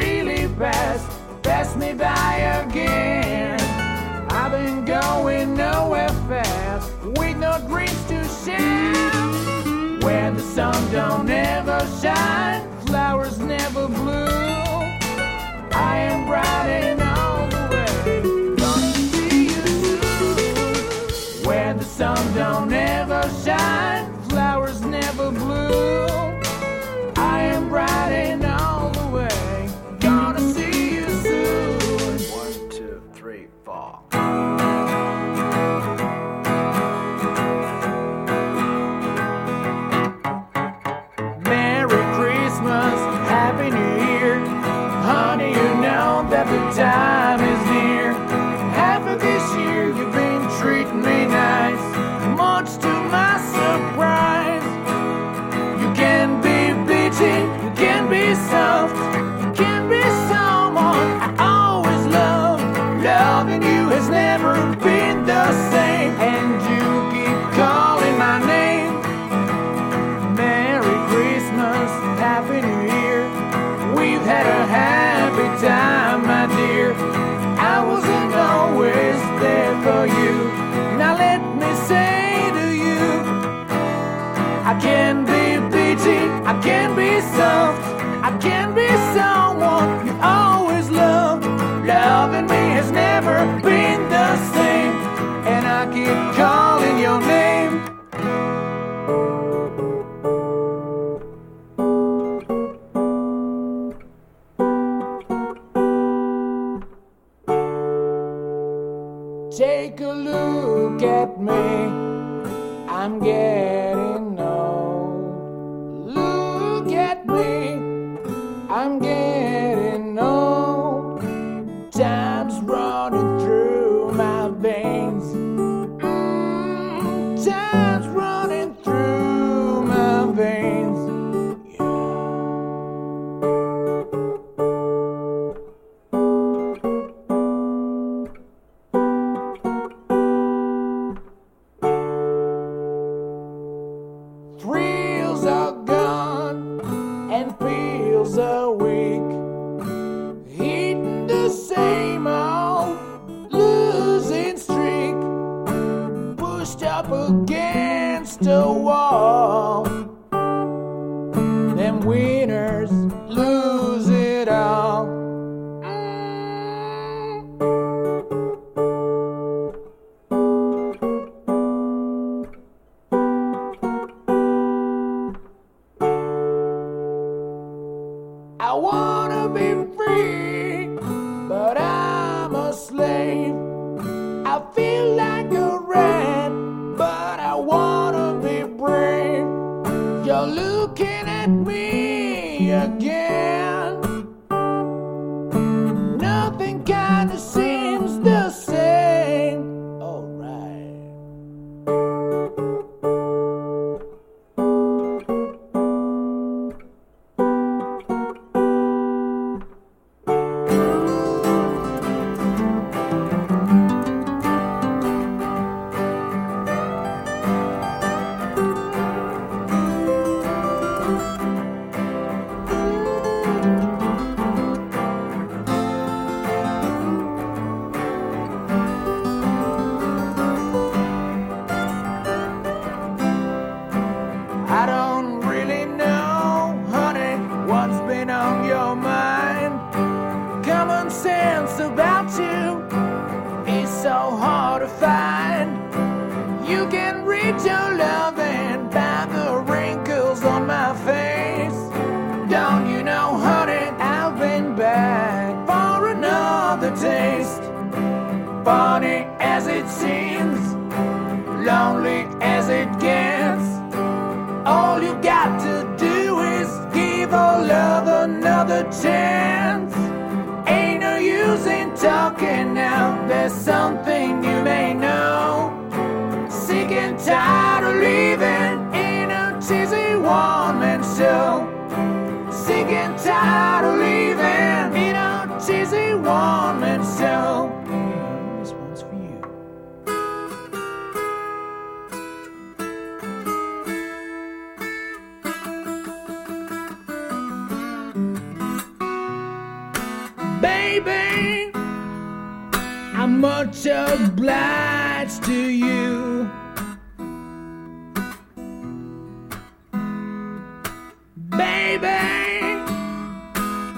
Have really passed, passed me by again. I've been going nowhere fast, with no dreams to share. Where the sun don't ever shine, can be soft, I can be someone you always loved. Loving me has never been the same, and I keep calling your name. Take a look at me. I'm getting are weak. Hitting the same old losing streak. Pushed up against a wall. Them winners You're looking at me again. Another chance. Ain't no use in talking now, there's something you may know. Sick and tired of living in a cheesy one man show. Sick and tired of Baby, I'm much obliged to you. Baby,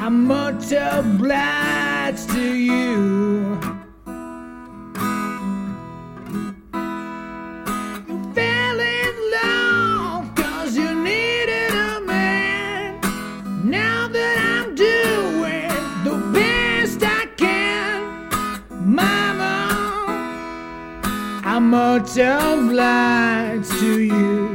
I'm much obliged to you. I'm much to you.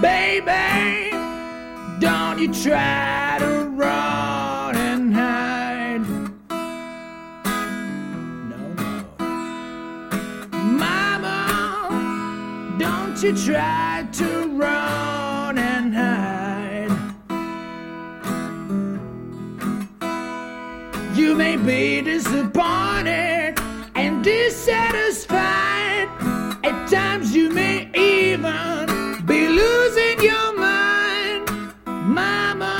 Baby, don't you try to You try to run and hide. You may be disappointed and dissatisfied. At times you may even be losing your mind. Mama,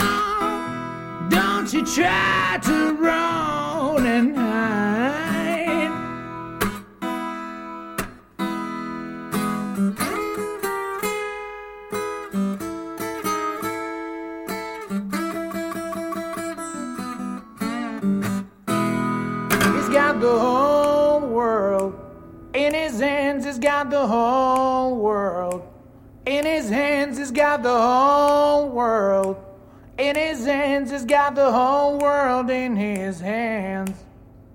don't you try to run got the whole world in his hands. He's got the whole world in his hands. He's got the whole world in his hands.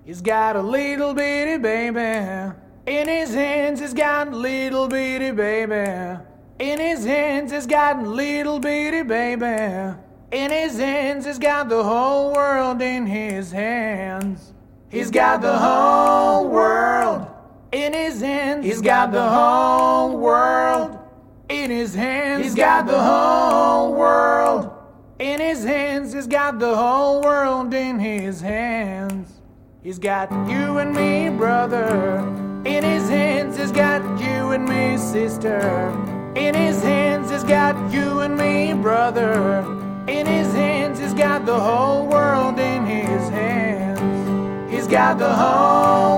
He's got a little bitty baby in his hands. He's got a little bitty baby in his hands. He's got little bitty baby in his hands. He's got the whole world in his hands. He's got the whole world in his hands. He's got the whole world in his hands. He's got the whole world in his hands. He's got the whole world in his hands. He's got you and me, brother. In his hands, he's got you and me, sister. In his hands, he's got you and me, brother. In his hands, he's got the whole world in his hands. He's got the whole